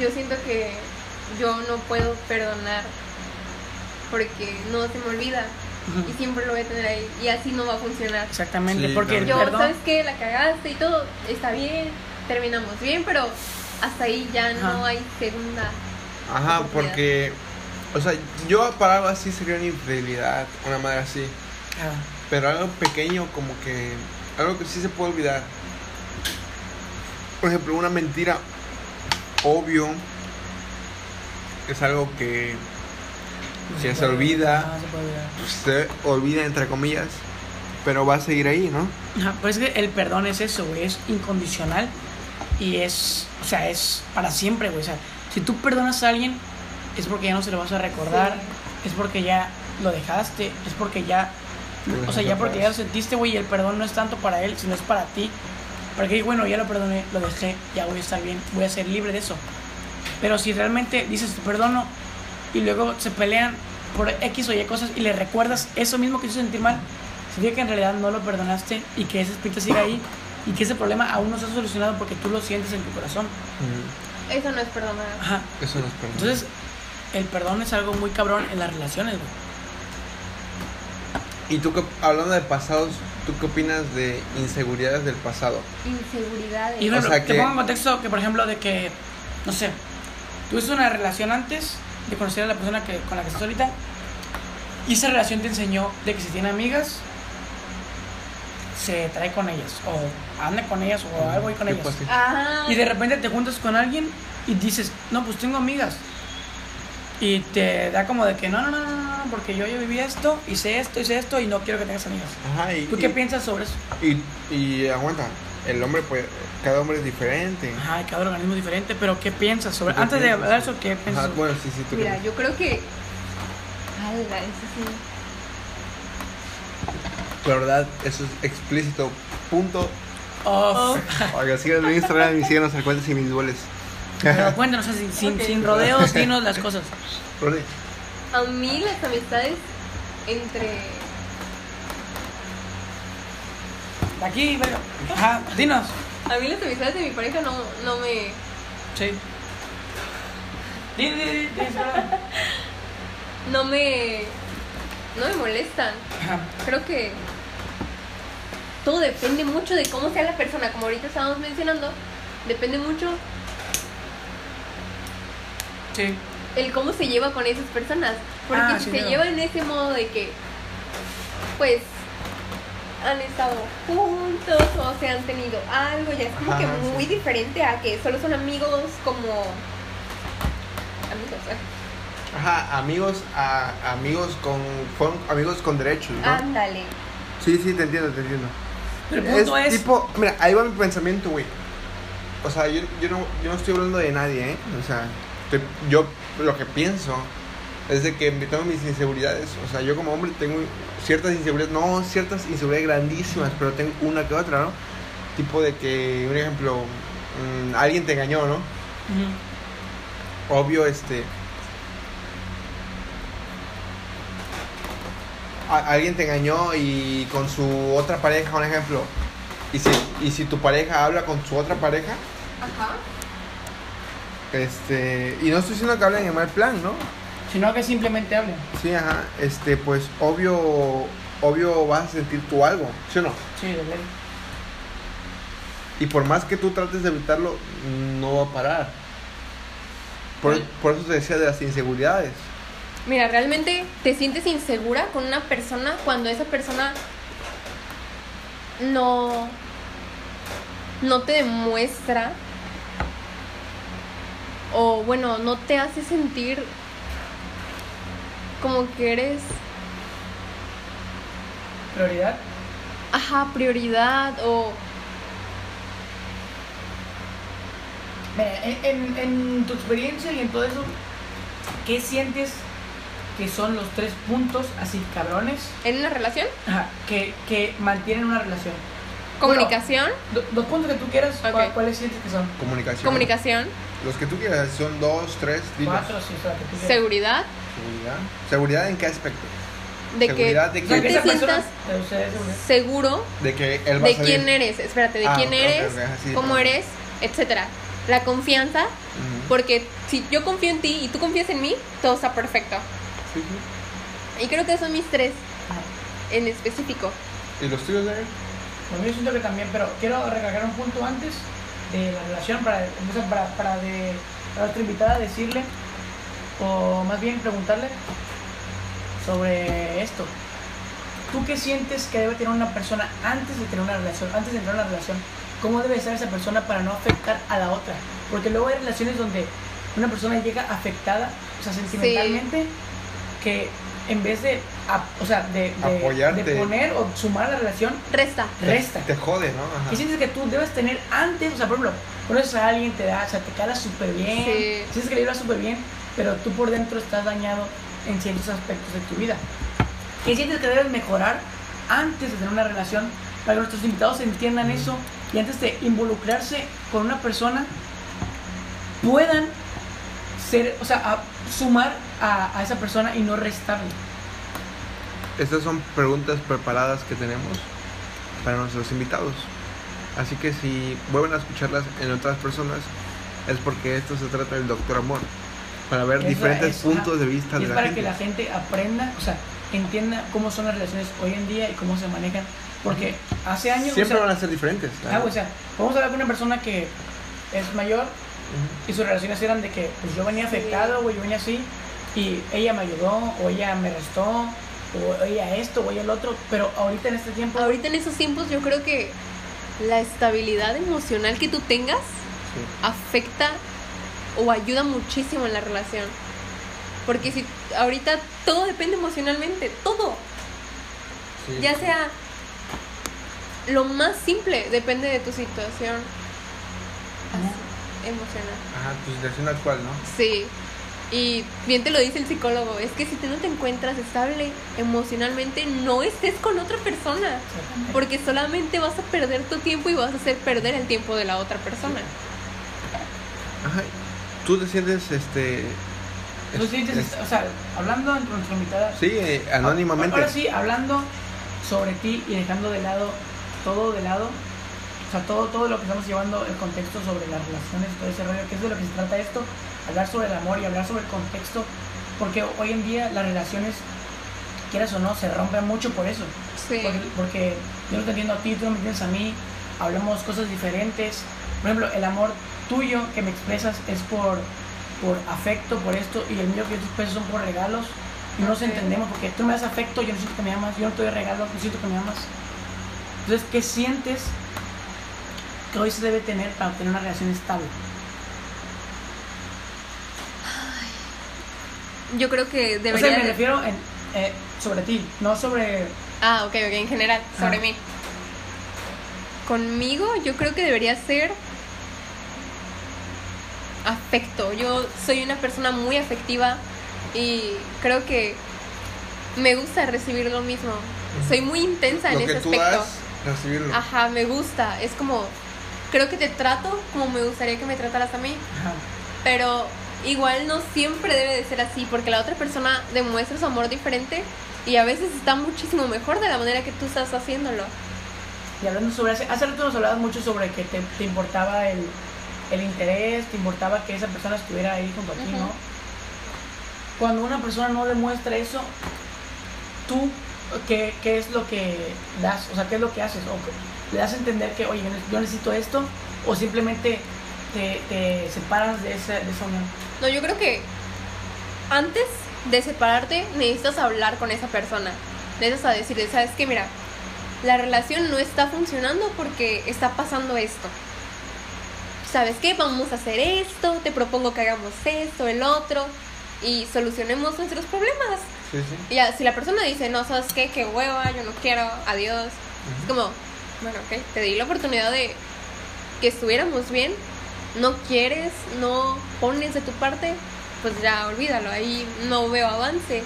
yo siento que yo no puedo perdonar porque no se me olvida y siempre lo voy a tener ahí y así no va a funcionar. Exactamente, Sí, porque claro. Yo, perdón... ¿sabes qué? La cagaste y todo, está bien, terminamos bien, pero hasta ahí ya Ajá. no hay segunda. Ajá, porque... O sea, yo para algo así sería una infidelidad, una madre así. Ah, Pero algo pequeño como que... Algo que sí se puede olvidar. Por ejemplo, una mentira obvio es algo que no Si se olvida. ajá, se puede olvidar. pues, se olvida entre comillas, pero va a seguir ahí, ¿no? Ajá, pues es que el perdón es eso, güey, es incondicional y es, o sea, es para siempre, güey. O sea, si tú perdonas a alguien, es porque ya no se lo vas a recordar, es porque ya lo dejaste, es porque ya, o sea, ya porque ya lo sentiste, güey, y el perdón no es tanto para él, sino es para ti. Porque, bueno, ya lo perdoné, lo dejé, ya voy a estar bien, voy a ser libre de eso. Pero si realmente dices te perdono y luego se pelean por X o Y cosas y le recuerdas eso mismo que hizo sentir mal, significa que en realidad no lo perdonaste y que ese espíritu sigue ahí y que ese problema aún no se ha solucionado porque tú lo sientes en tu corazón. Eso no es perdonar. Ajá. Eso no es perdón. Entonces, el perdón es algo muy cabrón en las relaciones, güey. Y tú, hablando de pasados, ¿tú qué opinas de inseguridades del pasado? Inseguridades. Y O bueno, sea te que- pongo en contexto que, por ejemplo, de que, no sé, tuviste una relación antes de conocer a la persona que, con la que estás ahorita y esa relación te enseñó de que si tiene amigas, se trae con ellas o anda con ellas o algo ahí con ellas. Ah, Y de repente te juntas con alguien y dices, no, pues tengo amigas. Y te da como de que no, no, no, no, no, no, porque yo, yo viví esto, hice esto, hice esto y no quiero que tengas amigos. Ajá, y, ¿Tú y- qué piensas sobre eso? Y, y aguanta, el hombre, pues, cada hombre es diferente. Ajá, cada organismo es diferente, pero ¿qué piensas sobre ¿Qué Antes de hablar eso, ¿qué piensas? Ajá, bueno, sí, sí, tú Mira, yo creo que. Ala, eso sí. La verdad, eso es explícito. Punto. Off. Oiga, síganos en Instagram y síganos al cuentas individuales. Pero cuéntanos, así, sin, Ok. sin rodeos, dinos las cosas. A mí las amistades entre. Aquí, verga. Ajá, dinos. A mí las amistades de mi pareja no, no me. Sí. Di, di, di, di, espera. No me. No me molestan. Ajá. Creo que. Todo depende mucho de cómo sea la persona. Como ahorita estábamos mencionando, depende mucho Sí. el cómo se lleva con esas personas. Porque Ah, si sí, se claro. lleva en ese modo de que, pues, han estado juntos o se han tenido algo, ya es como Ajá, que sí. muy diferente a que solo son amigos como amigos. ¿eh? Ajá, amigos, a, amigos con, fueron amigos con derechos, ¿no? Ándale. Sí, sí, te entiendo, te entiendo. Pero el punto es. tipo, mira, ahí va mi pensamiento, güey. O sea, yo, yo, no, yo no estoy hablando de nadie, ¿eh? O sea, estoy- yo lo que pienso es de que tengo mis inseguridades. O sea, yo como hombre tengo ciertas inseguridades, no ciertas inseguridades grandísimas, pero tengo una que otra, ¿no? Tipo de que, un ejemplo, mm, alguien te engañó, ¿no? Obvio, este. a- alguien te engañó y con su otra pareja, un ejemplo. Y si, y si tu pareja habla con su otra pareja, Ajá. Este. Y no estoy diciendo que hablen en mal plan, ¿no? Sino que simplemente hablen. Sí, ajá. Este, pues obvio. Obvio vas a sentir tú algo, ¿sí o no? Sí, de ley. Y por más que tú trates de evitarlo, no va a parar. Por, por eso te decía de las inseguridades. Mira, realmente te sientes insegura con una persona cuando esa persona no no te demuestra o bueno, no te hace sentir como que eres Prioridad. ajá, prioridad o Mira, en, en- en tu experiencia y en todo eso, ¿qué sientes que son los tres puntos así cabrones en una relación, ajá, que, que mantienen una relación? comunicación, Do- dos puntos que tú quieras, Ok. ¿cuál- ¿cuáles sientes que son? Comunicación. comunicación, Los que tú quieras, son dos, tres, dilos. Cuatro, sí, o sea, que tú quieras. seguridad, Seguridad. ¿Seguridad en qué aspecto? de que Seguridad de O sea, tú que te sientas de seguro De que él va a de salir. quién eres, espérate, de Ah, quién eres, cómo eres, etcétera. La confianza, porque si yo confío en ti y tú confías en mí, todo está perfecto. Sí, sí. Y creo que son mis tres Ajá. en específico. ¿Y los tuyos, Daniel? Pues yo siento que también, pero quiero recargar un punto antes de la relación para, para, para de para otra invitada decirle, o más bien preguntarle sobre esto. ¿Tú qué sientes que debe tener una persona antes de tener una relación, antes de entrar a una relación? ¿Cómo debe ser esa persona para no afectar a la otra? Porque luego hay relaciones donde una persona llega afectada, o sea, sentimentalmente, que en vez de, o sea, de, de- Apoyarte. de poner o sumar a la relación, Resta. resta. Te jode, ¿no? Ajá. ¿Qué sientes que tú debes tener antes? O sea, por ejemplo, conoces a alguien, te da, o sea, te cala súper bien, Sí. sientes que le iba súper bien, pero tú por dentro estás dañado en ciertos aspectos de tu vida. ¿Qué sientes que debes mejorar antes de tener una relación para que nuestros invitados entiendan eso y antes de involucrarse con una persona puedan ser, o sea, a- sumar a, a esa persona y no restarle? Estas son preguntas preparadas que tenemos para nuestros invitados. Así que si vuelven a escucharlas en otras personas, es porque esto se trata del Doctor Amor. Para ver Eso diferentes es, puntos ajá. de vista de es la para gente. que la gente aprenda, o sea, entienda cómo son las relaciones hoy en día y cómo se manejan. Porque hace años, o Siempre sea, van a ser diferentes. ah, o sea, vamos a hablar con una persona que es mayor Ujú. y sus relaciones eran de que pues yo venía afectado, o yo venía así, y ella me ayudó, o ella me restó, o ella esto, o ella el otro, pero ahorita en este tiempo, Ahorita en esos tiempos yo creo que la estabilidad emocional que tú tengas Sí. afecta o ayuda muchísimo en la relación. Porque si ahorita todo depende emocionalmente, todo. Sí. Ya sea lo más simple, depende de tu situación así, emocional. Ajá, tu situación actual, ¿no? Sí. Y bien te lo dice el psicólogo, es que si tú no te encuentras estable emocionalmente, no estés con otra persona, porque solamente vas a perder tu tiempo y vas a hacer perder el tiempo de la otra persona. Ajá. Tú te sientes, este... Tú es- sientes, es- o sea, hablando entre nuestra mitad. sí, eh, anónimamente. Ahora sí, hablando sobre ti y dejando de lado todo de lado, o sea, todo, todo lo que estamos llevando, el contexto sobre las relaciones y todo ese rollo, que es de lo que se trata esto, hablar sobre el amor y hablar sobre el contexto, porque hoy en día las relaciones, quieras o no, se rompen mucho por eso. Sí. Porque, porque yo no te entiendo a ti, tú no me entiendes a mí, hablamos cosas diferentes. Por ejemplo, el amor tuyo que me expresas es por, por afecto, por esto, y el mío que yo te expreso son por regalos. Y no nos entendemos porque tú me das afecto, yo no siento que me amas, yo no te doy regalos, no siento que me amas. Entonces, ¿qué sientes que hoy se debe tener para obtener una relación estable? Yo creo que O debería... sea, me de- refiero en, eh, sobre ti, no sobre... Ah, ok, ok, en general, sobre Ah. mí. Conmigo yo creo que debería ser afecto. Yo soy una persona muy afectiva y creo que me gusta recibir lo mismo. Soy muy intensa en Lo ese que tú aspecto. das, recibirlo. Ajá, me gusta. Es como, creo que te trato como me gustaría que me trataras a mí. Ajá. Pero igual no siempre debe de ser así, porque la otra persona demuestra su amor diferente y a veces está muchísimo mejor de la manera que tú estás haciéndolo. Y hablando sobre hace, hace rato nos hablabas mucho sobre que te, te importaba el, el interés, te importaba que esa persona estuviera ahí junto a ti. ¿no? Cuando una persona no demuestra eso, tú, ¿qué, qué es lo que das? O sea, ¿qué es lo que haces? ¿O le das a entender que, oye, yo necesito esto? ¿O simplemente te, te separas de esa, de esa unión? No, yo creo que antes de separarte necesitas hablar con esa persona. Necesitas a decirle, ¿sabes qué? Mira, la relación no está funcionando porque está pasando esto. ¿Sabes qué? Vamos a hacer esto, te propongo que hagamos esto, el otro y solucionemos nuestros problemas. Sí, sí. Y ya, si la persona dice, no, ¿sabes qué? Qué hueva, yo no quiero, adiós. Es como, bueno, ok, te di la oportunidad de que estuviéramos bien. No quieres, no pones de tu parte, pues ya olvídalo, ahí no veo avance.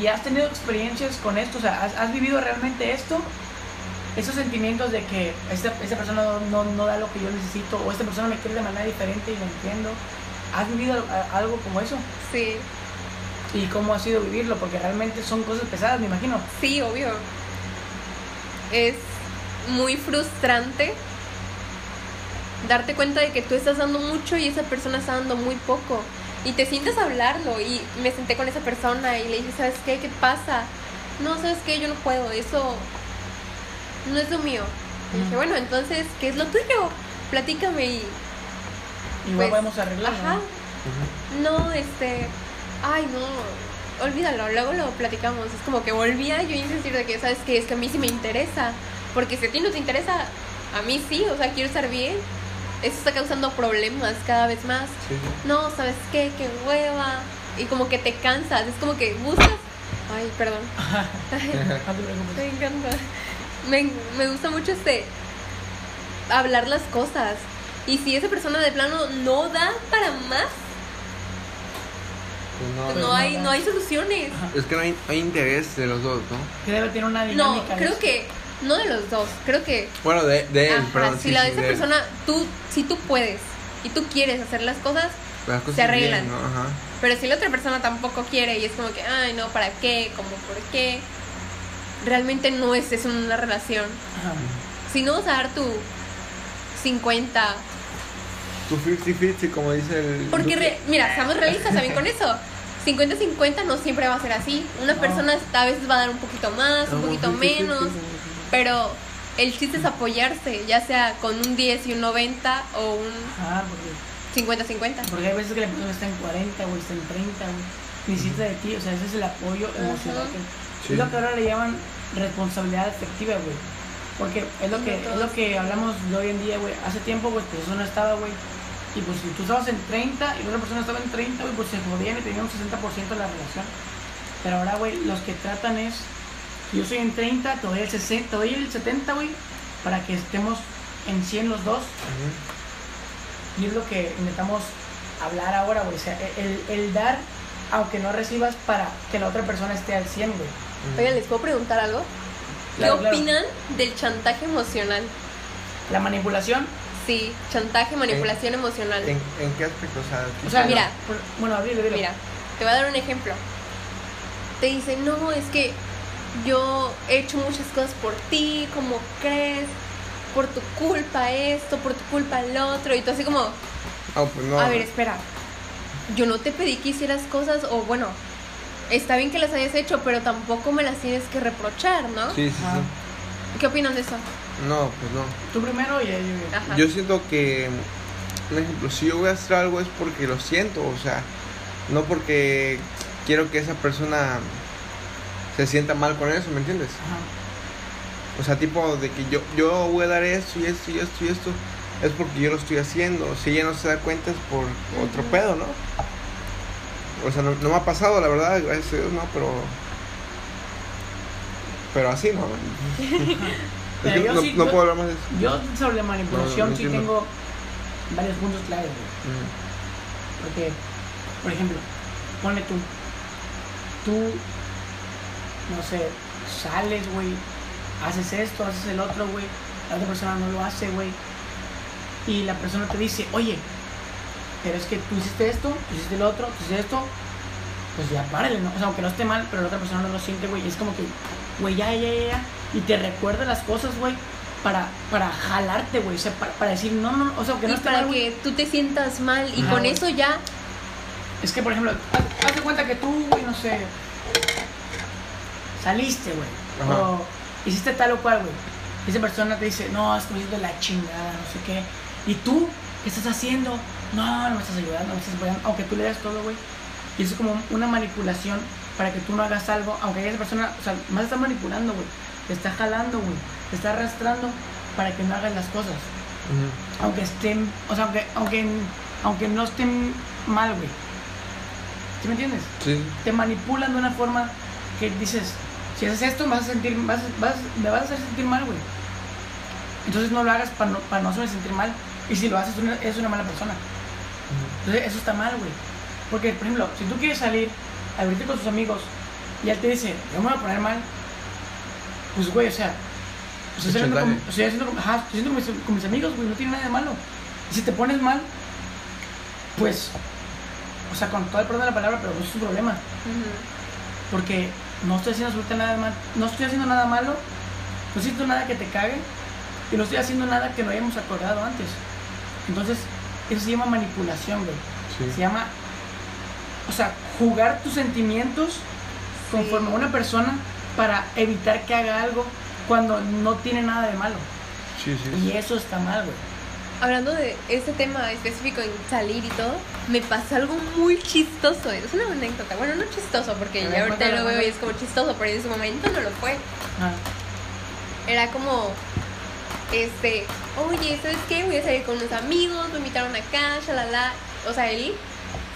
¿Y has tenido experiencias con esto? O sea, ¿has, has vivido realmente esto? Esos sentimientos de que esta, esta persona no, no, no da lo que yo necesito o esta persona me quiere de manera diferente y lo entiendo. ¿Has vivido algo como eso? Sí, ¿Y cómo ha sido vivirlo? Porque realmente son cosas pesadas, me imagino. sí, obvio. Es muy frustrante darte cuenta de que tú estás dando mucho y esa persona está dando muy poco. Y te sientes a hablarlo y me senté con esa persona y le dije, ¿sabes qué? ¿Qué pasa? No, ¿sabes qué? Yo no puedo, eso no es lo mío. Y dije, bueno, entonces, ¿qué es lo tuyo? Platícame y... Igual pues, podemos arreglarlo. Ajá. ¿no? No, este... Ay, no. Olvídalo, luego lo platicamos. Es como que volvía yo a insistir de que, ¿sabes qué? Es que a mí sí me interesa. Porque si a ti no te interesa, a mí sí. O sea, quiero estar bien. Eso está causando problemas cada vez más. Sí. No, ¿sabes qué? Qué hueva. Y como que te cansas. Es como que buscas... Ay, perdón. *laughs* No. Me encanta. Me, me gusta mucho este hablar las cosas. Y si esa persona de plano no da para más, Pues no, no no hay, no hay soluciones. Es que no hay, hay interés de los dos, ¿no? Que debe tener una No, dinámica. creo eso. que no de los dos. Creo que Bueno, de, de él, ajá, perdón. si sí, la sí, de esa él. persona, tú, si tú puedes y tú quieres hacer las cosas, Las cosas se arreglan. bien, ¿no? Ajá. pero si la otra persona tampoco quiere y es como que, ay, no, ¿para qué? ¿Cómo por qué? Realmente no es eso una relación. Ajá. Si no vas a dar tu 50, Tu 50-50, como dice el. Porque, re- mira, seamos realistas también con *laughs* eso. 50-50 no siempre va a ser así. Una No. persona a veces va a dar un poquito más, un poquito 50-50, menos. como- Pero el chiste es apoyarse, ya sea con un 10 y un 90 o un Ajá, porque 50-50. Porque hay veces que la persona está en 40, güey, está en 30, güey. Necesita de ti, o sea, ese es el apoyo emocional. Ajá. que- Sí. Es lo que ahora le llaman responsabilidad efectiva, güey. Porque es lo que, es lo que hablamos de hoy en día, güey. Hace tiempo, güey, pues eso no estaba, güey. Y pues si tú estabas en 30 y la otra persona estaba en 30, güey, pues se jodían y tenían un 60% de la relación. Pero ahora, güey, los que tratan es, yo soy en 30, te doy el 60, te doy el 70, güey, para que estemos en 100 los dos. Y es lo que intentamos hablar ahora, güey. O sea, el, el dar, aunque no recibas, para que la otra persona esté al 100, güey. Oigan, ¿les puedo preguntar algo? Claro, ¿Qué claro. opinan del chantaje emocional? La manipulación, Sí, chantaje, manipulación emocional. ¿En, en qué aspecto? O sea, o sea, Mira. no, bueno, dile. Mira, te voy a dar un ejemplo. Te dicen, no, es que yo he hecho muchas cosas por ti, ¿cómo crees? Por tu culpa esto, por tu culpa el otro. Y tú así como, Ah, pues no. a ver, espera. Yo no te pedí que hicieras cosas, o bueno, está bien que las hayas hecho, pero tampoco me las tienes que reprochar, ¿no? Sí, sí, Ah. sí. ¿Qué opinan de eso? No, pues no. Tú primero y. Ajá. Yo siento que, un ejemplo, si yo voy a hacer algo es porque lo siento, o sea, no porque quiero que esa persona se sienta mal con eso, ¿me entiendes? Ajá. O sea, tipo de que yo, yo voy a dar esto y esto y esto y esto, es porque yo lo estoy haciendo. Si ella no se da cuenta es por otro pedo, ¿no? O sea, no, no me ha pasado, la verdad, gracias a Dios, no, pero... Pero así, ¿no? *laughs* Es Pero que yo no, sí- no yo- puedo hablar más de eso. Yo sobre la manipulación No, sí tengo varios puntos claves, güey. Mm. Porque, por ejemplo, ponle tú, tú, no sé, sales, güey, haces esto, haces el otro, güey, la otra persona no lo hace, güey, y la persona te dice, oye, pero es que tú hiciste esto, tú hiciste el otro, tú hiciste esto, pues ya párale, ¿no? O sea, aunque no esté mal, pero la otra persona no lo siente, güey, y es como que, güey, ya, ya, ya, ya, y te recuerda las cosas, güey, para, para jalarte, güey, o sea, para, para decir, no, no, o sea, aunque no y esté para mal, que tú te sientas mal y Ajá, con eso ya Es que, por ejemplo, haz, haz de cuenta que tú, güey, no sé, saliste, güey, o hiciste tal o cual, güey. Y esa persona te dice, no, es que me siento de la chingada, no sé qué. Y tú, ¿qué estás haciendo? No, no me estás ayudando, no me estás apoyando, aunque tú le das todo, güey. Y eso es como una manipulación para que tú no hagas algo, aunque esa persona, o sea, más está manipulando, güey. Te está jalando, güey. Te está arrastrando para que no hagas las cosas. Aunque estén, o sea, aunque, aunque, aunque no estén mal, güey. ¿Sí me entiendes? Sí. te manipulan de una forma que dices, si haces esto me vas a sentir, vas, vas- me vas a hacer sentir mal, güey. Entonces no lo hagas para no, para no hacerme sentir mal. Y si lo haces, una- eres una mala persona. Entonces eso está mal, güey. Porque, por ejemplo, si tú quieres salir a divertirte con tus amigos y él te dice, yo me voy a poner mal, pues, güey, o sea, pues, estoy, saliendo con, chantaje. estoy haciendo con, ajá, estoy haciendo con mis, con mis amigos, güey, no tiene nada de malo. Y si te pones mal, pues, o sea, con todo el perdón de la palabra, pero pues es un problema. Porque no estoy haciendo absolutamente nada mal, no estoy haciendo nada malo, no estoy haciendo nada que te cague y no estoy haciendo nada que no hayamos acordado antes. Entonces, eso se llama manipulación, güey. Sí. Se llama, o sea, jugar tus sentimientos conforme a una persona para evitar que haga algo cuando no tiene nada de malo. Sí, sí. Y eso está mal, güey. Hablando de este tema específico en salir y todo, me pasó algo muy chistoso. Es una anécdota. Bueno, no chistoso, porque ya ahorita lo veo y es como chistoso, pero en su momento no lo fue. Ah, Era como, este, oye, ¿sabes qué? Voy a salir con unos amigos, me invitaron acá, shalala. O sea, él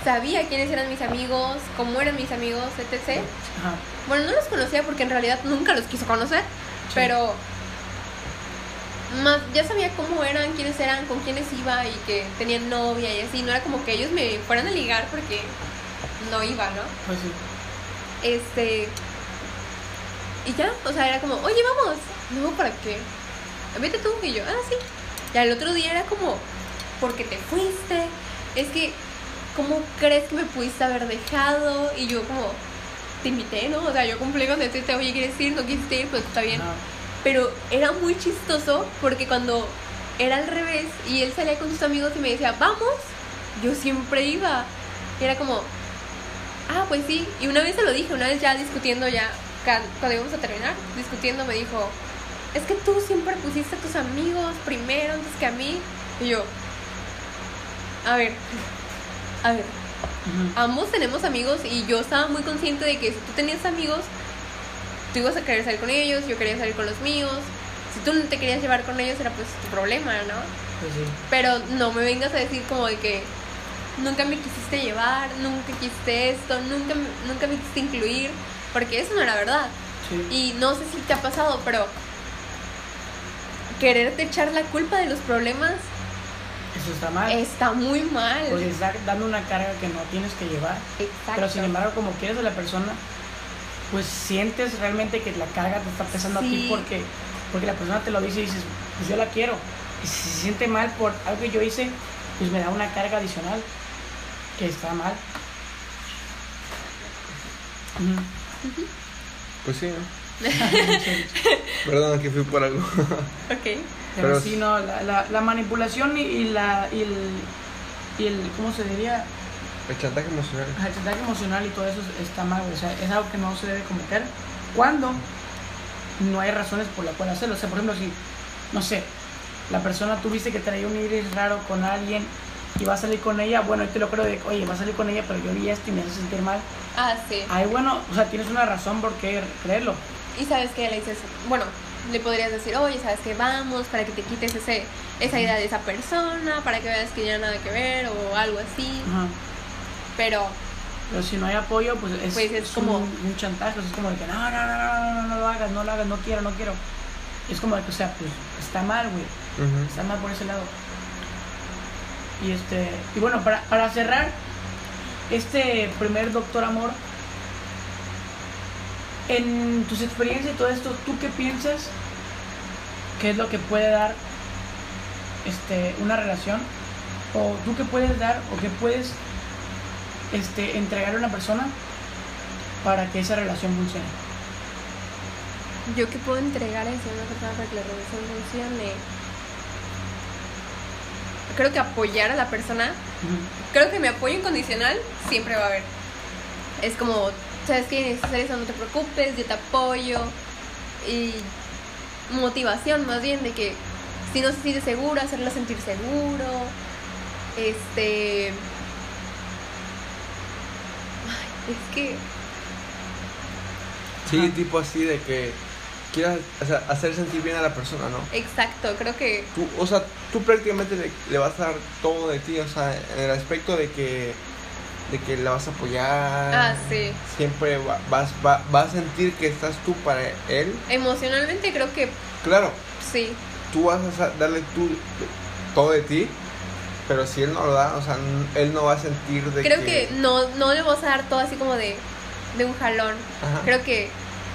sabía quiénes eran mis amigos, cómo eran mis amigos, etc. ajá. Bueno, no los conocía porque en realidad nunca los quiso conocer, pero más, ya sabía cómo eran, quiénes eran, con quiénes iba y que tenían novia y así. No era como que ellos me fueran a ligar porque no iba, ¿no? Pues sí. Este. Y ya, o sea, era como, oye, vamos. No, ¿para qué? Vete tú. Y yo, ah, sí. Y al otro día era como, porque te fuiste. Es que, ¿cómo crees que me pudiste haber dejado? Y yo, como, te invité, ¿no? O sea, yo cumplí con decirte, oye, ¿quieres ir? ¿No quisiste ir? Pues está bien. Ajá. Pero era muy chistoso porque cuando era al revés y él salía con sus amigos y me decía, vamos, yo siempre iba. Y era como, ah, pues sí. Y una vez se lo dije, una vez ya discutiendo, ya cuando íbamos a terminar, discutiendo, me dijo, es que tú siempre pusiste a tus amigos primero antes que a mí. Y yo, a ver, a ver, ambos tenemos amigos y yo estaba muy consciente de que si tú tenías amigos, tú ibas a querer salir con ellos, yo quería salir con los míos. Si tú no te querías llevar con ellos era pues tu problema, ¿no? Pues sí. Pero no me vengas a decir como de que nunca me quisiste llevar, nunca quisiste esto, nunca, me- nunca me quisiste incluir, porque eso no era verdad. Sí. Y no sé si te ha pasado, pero quererte echar la culpa de los problemas Eso está mal. está muy mal. Porque estás dando una carga que no tienes que llevar. Exacto. Pero sin embargo, como quieres a la persona, pues sientes realmente que la carga te está pesando a ti porque, porque la persona te lo dice y dices, pues yo la quiero. Y si se siente mal por algo que yo hice, pues me da una carga adicional que está mal. Pues sí, ¿no? *laughs* Perdón que fui por algo. Ok. *laughs* Pero, Pero sí, no, la, la, la manipulación y, y la, y el, y el, ¿cómo se diría? El chantaje emocional. El chantaje emocional y todo eso está mal, o sea, es algo que no se debe cometer cuando no hay razones por la cual hacerlo. O sea, por ejemplo, si, no sé, la persona tuviste que traía un iris raro con alguien y va a salir con ella, bueno, yo te lo creo de, oye, va a salir con ella, pero yo vi esto y me hace sentir mal. Ah, sí. Ay, bueno, o sea, tienes una razón por qué creerlo. Y sabes que le dices, bueno, le podrías decir, oye, sabes que vamos para que te quites ese, esa idea de esa persona, para que veas que ya nada que ver o algo así. Ajá. Pero Pero si no hay apoyo, pues es, Pues es es como- un, un chantaje, es como de que no, no, no, no, no, no, no lo hagas, no lo hagas, no quiero, no quiero. Es como de que, o sea, pues está mal, güey. Está mal por ese lado. Y este. Y bueno, para, para cerrar, este primer Doctor Amor. En tus experiencias y todo esto, ¿tú qué piensas? ¿Qué es lo que puede dar este, una relación? ¿O tú qué puedes dar o qué puedes este, entregar a una persona para que esa relación funcione? yo que puedo entregar a una persona para que la relación funcione. Creo que apoyar a la persona, creo que mi apoyo incondicional siempre va a haber. Es como, sabes que necesitas hacer eso, no te preocupes, yo te apoyo. Y motivación más bien de que si no se siente seguro, hacerlo sentir seguro. Este. Es que. Sí, Ajá. tipo así de que quieras o sea, hacer sentir bien a la persona, ¿no? Exacto, creo que. Tú, o sea, tú prácticamente le, le vas a dar todo de ti, o sea, en el aspecto de que de que la vas a apoyar. Ah, sí. Siempre va- vas va, vas a sentir que estás tú para él. Emocionalmente creo que Claro, sí. tú vas a darle tú todo de ti, pero si él no lo da, o sea, n- él no va a sentir de Creo que no, no le vas a dar todo así como de, de un jalón. Ajá. Creo que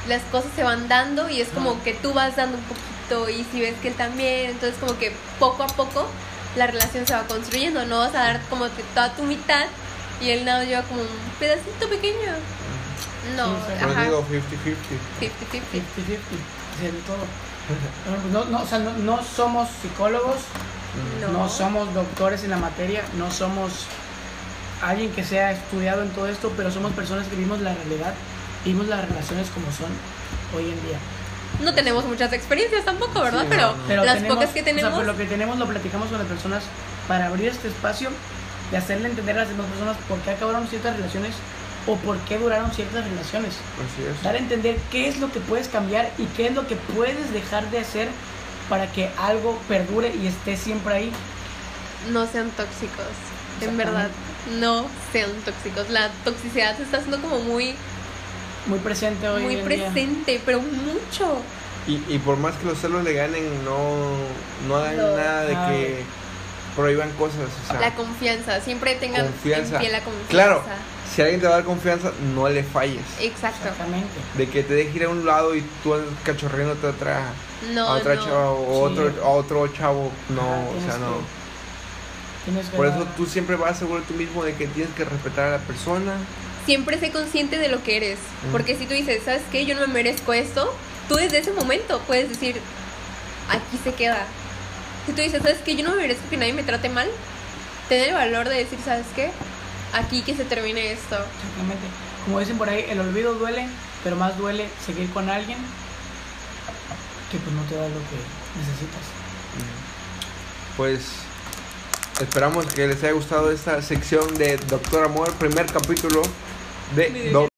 las cosas se van dando y es como Ajá. que tú vas dando un poquito y si ves que él también, entonces como que poco a poco la relación se va construyendo. No vas a dar como que toda tu mitad y él nada lleva como un pedacito pequeño. No, Sí, sí. Pero ajá. digo 50-50. 50-50. 50-50, hacer de todo. No, no, o sea, no, no somos psicólogos. No. no somos doctores en la materia, no somos alguien que sea estudiado en todo esto, pero somos personas que vivimos la realidad, vivimos las relaciones como son hoy en día. No tenemos muchas experiencias tampoco, ¿verdad? Sí, pero, no, no. Pero las tenemos- pocas que o sea, tenemos, pues lo que tenemos lo platicamos con las personas para abrir este espacio de hacerle entender a las demás personas por qué acabaron ciertas relaciones o por qué duraron ciertas relaciones. Así es. Dar a entender qué es lo que puedes cambiar y qué es lo que puedes dejar de hacer para que algo perdure y esté siempre ahí. no sean tóxicos. En verdad, no sean tóxicos. La toxicidad se está haciendo como muy, Muy presente hoy muy en día. presente, pero mucho. Y, y por más que los celos le ganen, no, no hagan No. nada de Ah, que prohíban cosas. O sea, La confianza, siempre tengan confianza. en pie la confianza. Claro, si alguien te va a dar confianza, no le falles. Exacto. Exactamente. De que te deje ir a un lado y tú andas cachorreándote a otra, No, a otra no. chava o Sí. otro, a otro chavo. No, Ajá, o sea, no. que- Por eso tú siempre vas seguro de tú mismo de que tienes que respetar a la persona. Siempre sé consciente de lo que eres. Mm. Porque si tú dices, ¿sabes qué? Yo no me merezco esto. Tú desde ese momento puedes decir, aquí se queda. Si tú dices, ¿sabes qué? Yo no me merezco que nadie me trate mal. Tener el valor de decir, ¿sabes qué? Aquí que se termine esto. Exactamente. Como dicen por ahí, el olvido duele, pero más duele seguir con alguien que pues no te da lo que necesitas. Pues esperamos que les haya gustado esta sección de Doctor Amor, primer capítulo de Doctor